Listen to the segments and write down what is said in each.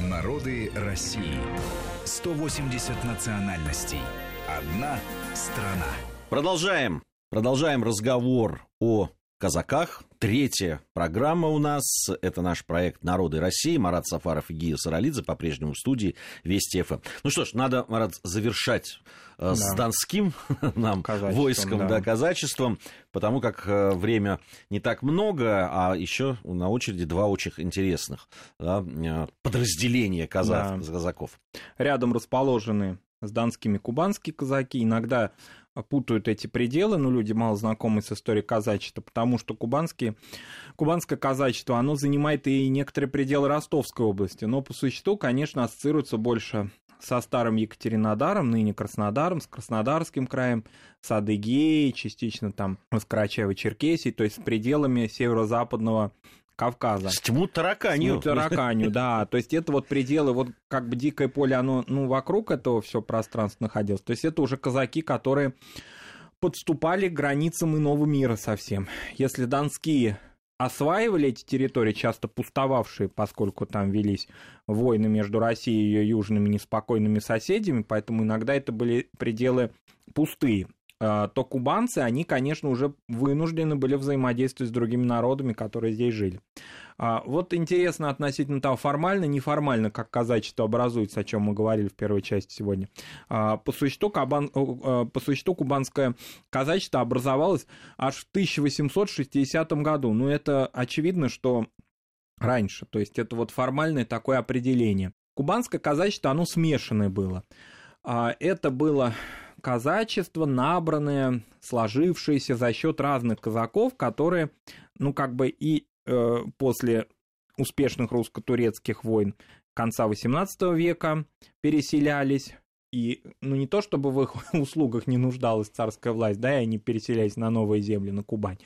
Народы России. 180 национальностей. Одна страна. Продолжаем. Продолжаем разговор о казаках. Третья программа у нас. Это наш проект «Народы России». Марат Сафаров и Гия Саралидзе по-прежнему в студии Вести ФМ. Ну что ж, надо, Марат, завершать э, да. с Донским нам войском, да. да, казачеством, потому как э, время не так много, а еще на очереди два очень интересных да, э, подразделения казак, да. казаков. Рядом расположены с донскими кубанские казаки. Иногда путают эти пределы, но люди мало знакомы с историей казачества, потому что кубанские, кубанское казачество, оно занимает и некоторые пределы Ростовской области, но по существу, конечно, ассоциируется больше со старым Екатеринодаром, ныне Краснодаром, с Краснодарским краем, с Адыгеей, частично там с Карачаево-Черкесией, то есть с пределами северо-западного Кавказа. С тьму тараканью. Тьму тараканью, да. То есть это вот пределы, вот как бы дикое поле, оно ну, вокруг этого все пространство находилось. То есть это уже казаки, которые подступали к границам иного мира совсем. Если донские осваивали эти территории, часто пустовавшие, поскольку там велись войны между Россией и ее южными неспокойными соседями, поэтому иногда это были пределы пустые. А, то кубанцы, они, конечно, уже вынуждены были взаимодействовать с другими народами, которые здесь жили. А, вот интересно относительно того, формально, неформально, как казачество образуется, о чем мы говорили в первой части сегодня. А, по существу, кабан, по существу кубанское казачество образовалось аж в 1860 году. Ну, это очевидно, что раньше, то есть это вот формальное такое определение. Кубанское казачество, оно смешанное было. Это было казачество, набранное, сложившееся за счет разных казаков, которые, ну, как бы и э, после успешных русско-турецких войн конца XVIII века переселялись, и, ну, не то чтобы в их услугах не нуждалась царская власть, да, и они переселялись на новые земли, на Кубань.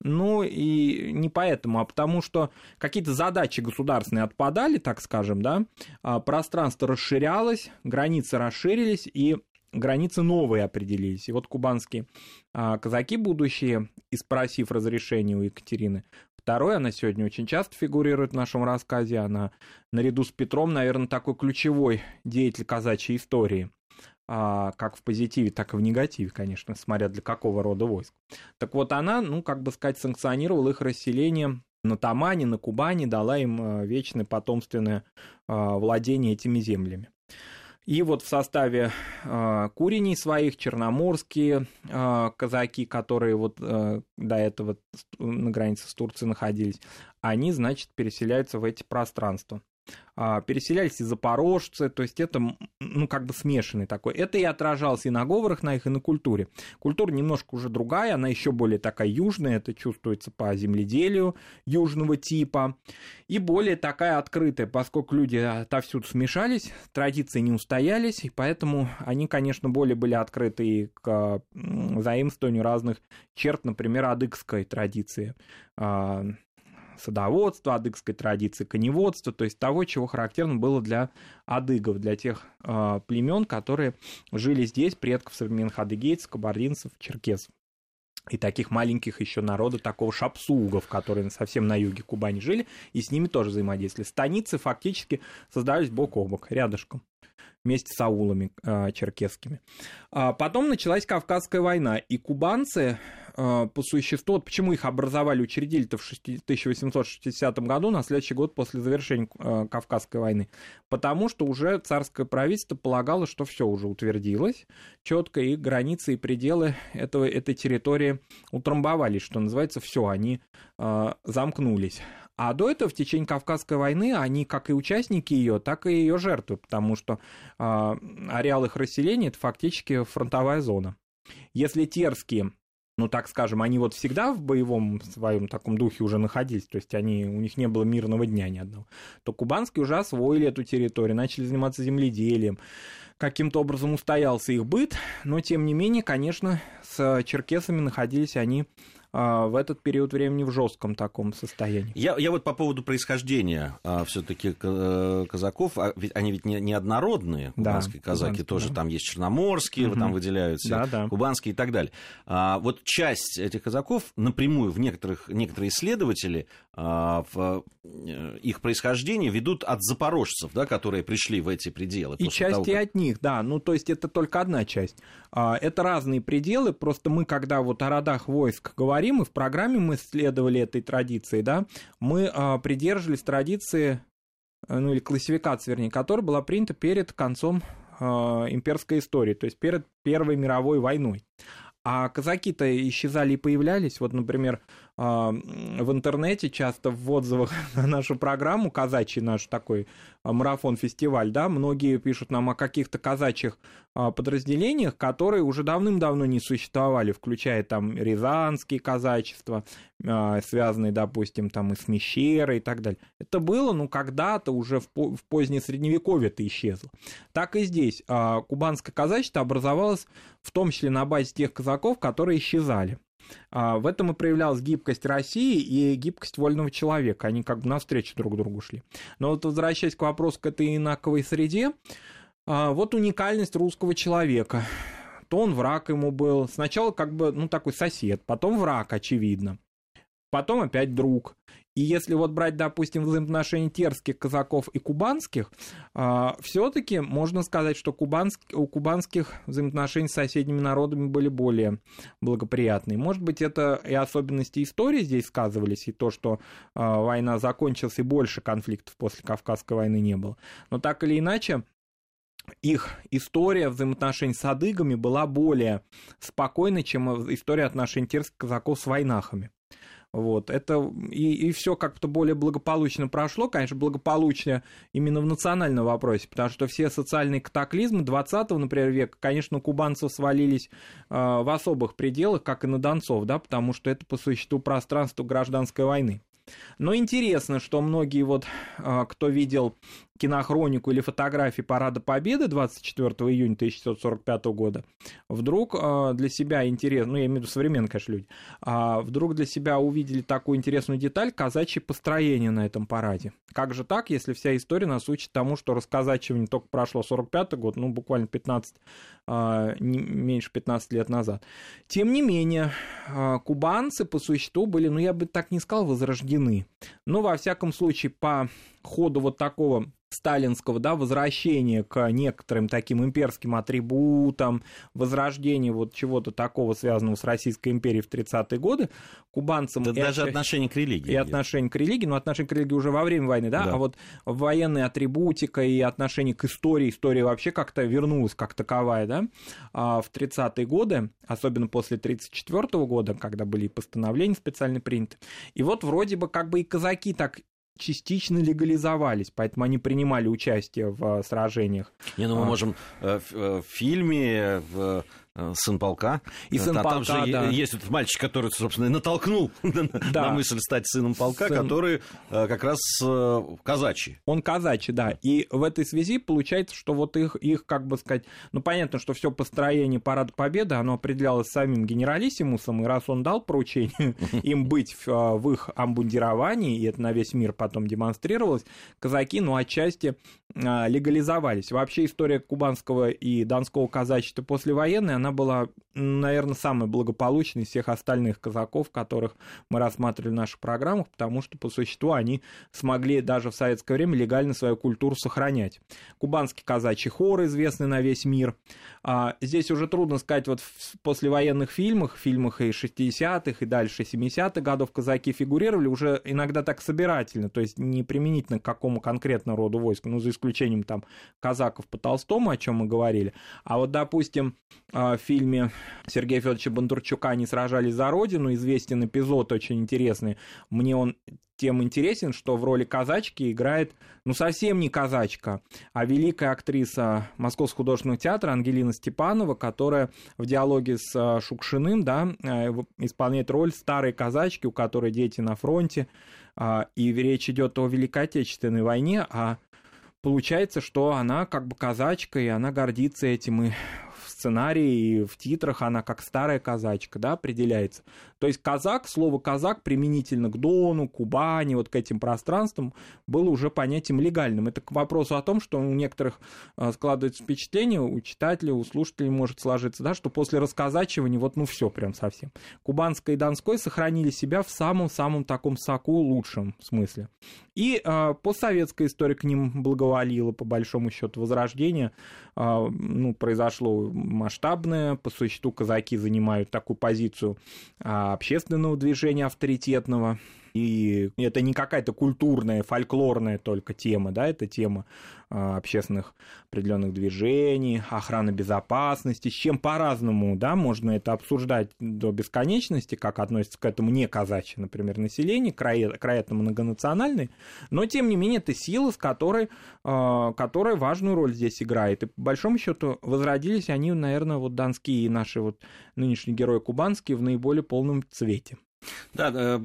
Ну, и не поэтому, а потому что какие-то задачи государственные отпадали, так скажем, да, а пространство расширялось, границы расширились, и границы новые определились. И вот кубанские а, казаки будущие, и спросив разрешение у Екатерины II, она сегодня очень часто фигурирует в нашем рассказе, она наряду с Петром, наверное, такой ключевой деятель казачьей истории а, как в позитиве, так и в негативе, конечно, смотря для какого рода войск. Так вот, она, ну, как бы сказать, санкционировала их расселение на Тамане, на Кубани, дала им а, вечное потомственное владение этими землями. И вот в составе э, куреней своих черноморские э, казаки, которые вот э, до этого на границе с Турцией находились, они, значит, переселяются в эти пространства. А, переселялись и запорожцы, то есть это, ну, как бы смешанный такой. Это и отражалось и на говорах на их, и на культуре. Культура немножко уже другая, она еще более такая южная, это чувствуется по земледелию южного типа, и более такая открытая, поскольку люди отовсюду смешались, традиции не устоялись, и поэтому они, конечно, более были открыты к заимствованию разных черт, например, адыгской традиции а, садоводства, адыгской традиции коневодства, то есть того, чего характерно было для адыгов, для тех э, племен, которые жили здесь, предков современных адыгейцев, кабардинцев, черкесов и таких маленьких еще народов, такого шапсугов, которые совсем на юге Кубани жили, и с ними тоже взаимодействовали. Станицы фактически создались бок о бок, рядышком вместе с аулами э, черкесскими. А потом началась Кавказская война, и кубанцы по существу, вот почему их образовали, учредили-то в 1860 году, на следующий год после завершения э, Кавказской войны, потому что уже царское правительство полагало, что все уже утвердилось четко, и границы и пределы этого, этой территории утрамбовались, что называется, все, они э, замкнулись. А до этого, в течение Кавказской войны, они, как и участники ее, так и ее жертвы, потому что э, ареал их расселения – это фактически фронтовая зона. Если терские ну, так скажем, они вот всегда в боевом своем таком духе уже находились, то есть они, у них не было мирного дня ни одного, то кубанские уже освоили эту территорию, начали заниматься земледелием, каким-то образом устоялся их быт, но, тем не менее, конечно, с черкесами находились они в этот период времени в жестком таком состоянии. Я, я вот по поводу происхождения а, все-таки э, казаков, а, ведь они ведь не, не однородные, кубанские да, казаки, кубанские, тоже да. там есть черноморские, угу. там выделяются, да, да. кубанские и так далее. А, вот часть этих казаков напрямую в некоторых, некоторые исследователи а, в э, их происхождение ведут от запорожцев, да, которые пришли в эти пределы. И части того, как... от них, да, ну то есть это только одна часть. А, это разные пределы, просто мы, когда вот о родах войск говорим, и в программе мы следовали этой традиции, да, мы а, придерживались традиции, э, ну или классификации, вернее, которая была принята перед концом а, имперской истории, то есть перед Первой мировой войной. А казаки-то исчезали и появлялись. Вот, например, в интернете часто в отзывах на нашу программу, казачий наш такой а, марафон-фестиваль, да, многие пишут нам о каких-то казачьих а, подразделениях, которые уже давным-давно не существовали, включая там рязанские казачества, связанные, допустим, там и с Мещерой и так далее. Это было, ну, когда-то уже в, в позднее Средневековье это исчезло. Так и здесь. Кубанское казачество образовалось в том числе на базе тех казаков, которые исчезали. А, в этом и проявлялась гибкость России и гибкость вольного человека. Они как бы навстречу друг другу шли. Но вот возвращаясь к вопросу к этой инаковой среде, а, вот уникальность русского человека. То он враг ему был. Сначала как бы, ну, такой сосед, потом враг, очевидно. Потом опять друг. И если вот брать, допустим, взаимоотношения терских казаков и кубанских, э, все-таки можно сказать, что у кубанских взаимоотношения с соседними народами были более благоприятные. Может быть, это и особенности истории здесь сказывались, и то, что э, война закончилась, и больше конфликтов после Кавказской войны не было. Но так или иначе, их история взаимоотношений с адыгами была более спокойной, чем история отношений терских казаков с войнахами. Вот, это и, и все как-то более благополучно прошло, конечно, благополучно именно в национальном вопросе, потому что все социальные катаклизмы 20-го, например, века, конечно, кубанцев свалились э, в особых пределах, как и на донцов, да, потому что это по существу пространство гражданской войны. Но интересно, что многие вот, э, кто видел кинохронику или фотографии Парада Победы 24 июня 1945 года, вдруг э, для себя интересно, ну, я имею в виду современные, конечно, люди, а вдруг для себя увидели такую интересную деталь казачье построение на этом параде. Как же так, если вся история нас учит тому, что расказачивание только прошло 45 год, ну, буквально 15, а, меньше 15 лет назад. Тем не менее, а, кубанцы по существу были, ну, я бы так не сказал, возрождены. Но, во всяком случае, по ходу вот такого сталинского да, возвращения к некоторым таким имперским атрибутам, возрождения вот чего-то такого, связанного с Российской империей в 30-е годы, кубанцам... Да и даже отношение к религии. И отношение к религии, но отношение к религии уже во время войны, да, да. а вот военная атрибутика и отношение к истории, история вообще как-то вернулась как таковая, да, а в 30-е годы, особенно после 34 года, когда были постановления специально приняты. И вот вроде бы как бы и казаки так частично легализовались, поэтому они принимали участие в сражениях. Не, ну мы а. можем э, э, в фильме, в Э, сын полка. И сын а полка, там же да. есть этот мальчик, который, собственно, натолкнул да. на мысль стать сыном полка, Сын... который э, как раз э, казачий. Он казачий, да. И в этой связи получается, что вот их, их как бы сказать, ну, понятно, что все построение Парада Победы, оно определялось самим генералиссимусом, и раз он дал поручение им быть в их амбундировании, и это на весь мир потом демонстрировалось, казаки, ну, отчасти легализовались. Вообще история кубанского и донского казачества послевоенная, она была, наверное, самой благополучной из всех остальных казаков, которых мы рассматривали в наших программах, потому что, по существу, они смогли даже в советское время легально свою культуру сохранять. Кубанский казачий хор, известный на весь мир. А, здесь уже трудно сказать, вот в послевоенных фильмах, фильмах и 60-х, и дальше 70-х годов казаки фигурировали уже иногда так собирательно, то есть не применительно к какому конкретному роду войск, ну, за исключением там казаков по Толстому, о чем мы говорили. А вот, допустим, а, в фильме Сергея Федоровича Бондарчука «Они сражались за Родину» известен эпизод очень интересный. Мне он тем интересен, что в роли казачки играет, ну, совсем не казачка, а великая актриса Московского художественного театра Ангелина Степанова, которая в диалоге с э, Шукшиным, да, э, исполняет роль старой казачки, у которой дети на фронте, а, и речь идет о Великой Отечественной войне, а получается, что она как бы казачка, и она гордится этим, и сценарии, и в титрах она как старая казачка, да, определяется. То есть казак, слово казак применительно к Дону, Кубани, вот к этим пространствам было уже понятием легальным. Это к вопросу о том, что у некоторых э, складывается впечатление, у читателей, у слушателей может сложиться, да, что после расказачивания вот ну все прям совсем. Кубанская и Донской сохранили себя в самом-самом таком соку лучшем смысле. И э, постсоветская история к ним благоволила, по большому счету, возрождение э, ну, произошло масштабное, по существу казаки занимают такую позицию э, общественного движения авторитетного, и это не какая-то культурная, фольклорная только тема, да, это тема а, общественных определенных движений, охраны безопасности, с чем по-разному, да, можно это обсуждать до бесконечности, как относится к этому не казачье, например, население, край, край это многонациональный, но, тем не менее, это сила, с которой, а, которая важную роль здесь играет. И, по большому счету, возродились они, наверное, вот донские и наши вот нынешние герои кубанские в наиболее полном цвете. Да, э,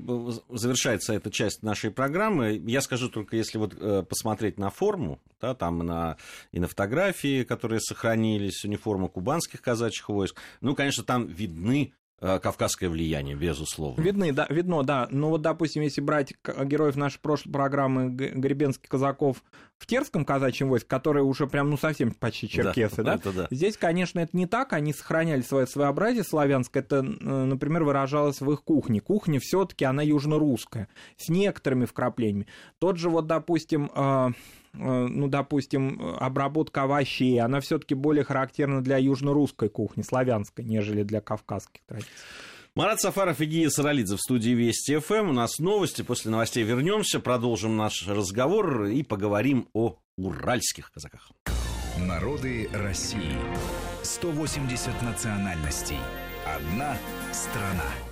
завершается эта часть нашей программы. Я скажу только, если вот э, посмотреть на форму, да, там на, и на фотографии, которые сохранились, униформа кубанских казачьих войск, ну, конечно, там видны кавказское влияние, безусловно. Видны, да, видно, да. Но вот, допустим, если брать героев нашей прошлой программы Гребенских казаков в Терском казачьем войске, которые уже прям, ну, совсем почти черкесы, да? да? да. Здесь, конечно, это не так, они сохраняли свое своеобразие славянское, это, например, выражалось в их кухне. Кухня все таки она южно-русская, с некоторыми вкраплениями. Тот же вот, допустим, э, э, ну, допустим, обработка овощей, она все-таки более характерна для южно-русской кухни, славянской, нежели для кавказских традиций. Марат Сафаров и Гия Саралидзе в студии Вести ФМ. У нас новости. После новостей вернемся, продолжим наш разговор и поговорим о уральских казаках. Народы России. 180 национальностей. Одна страна.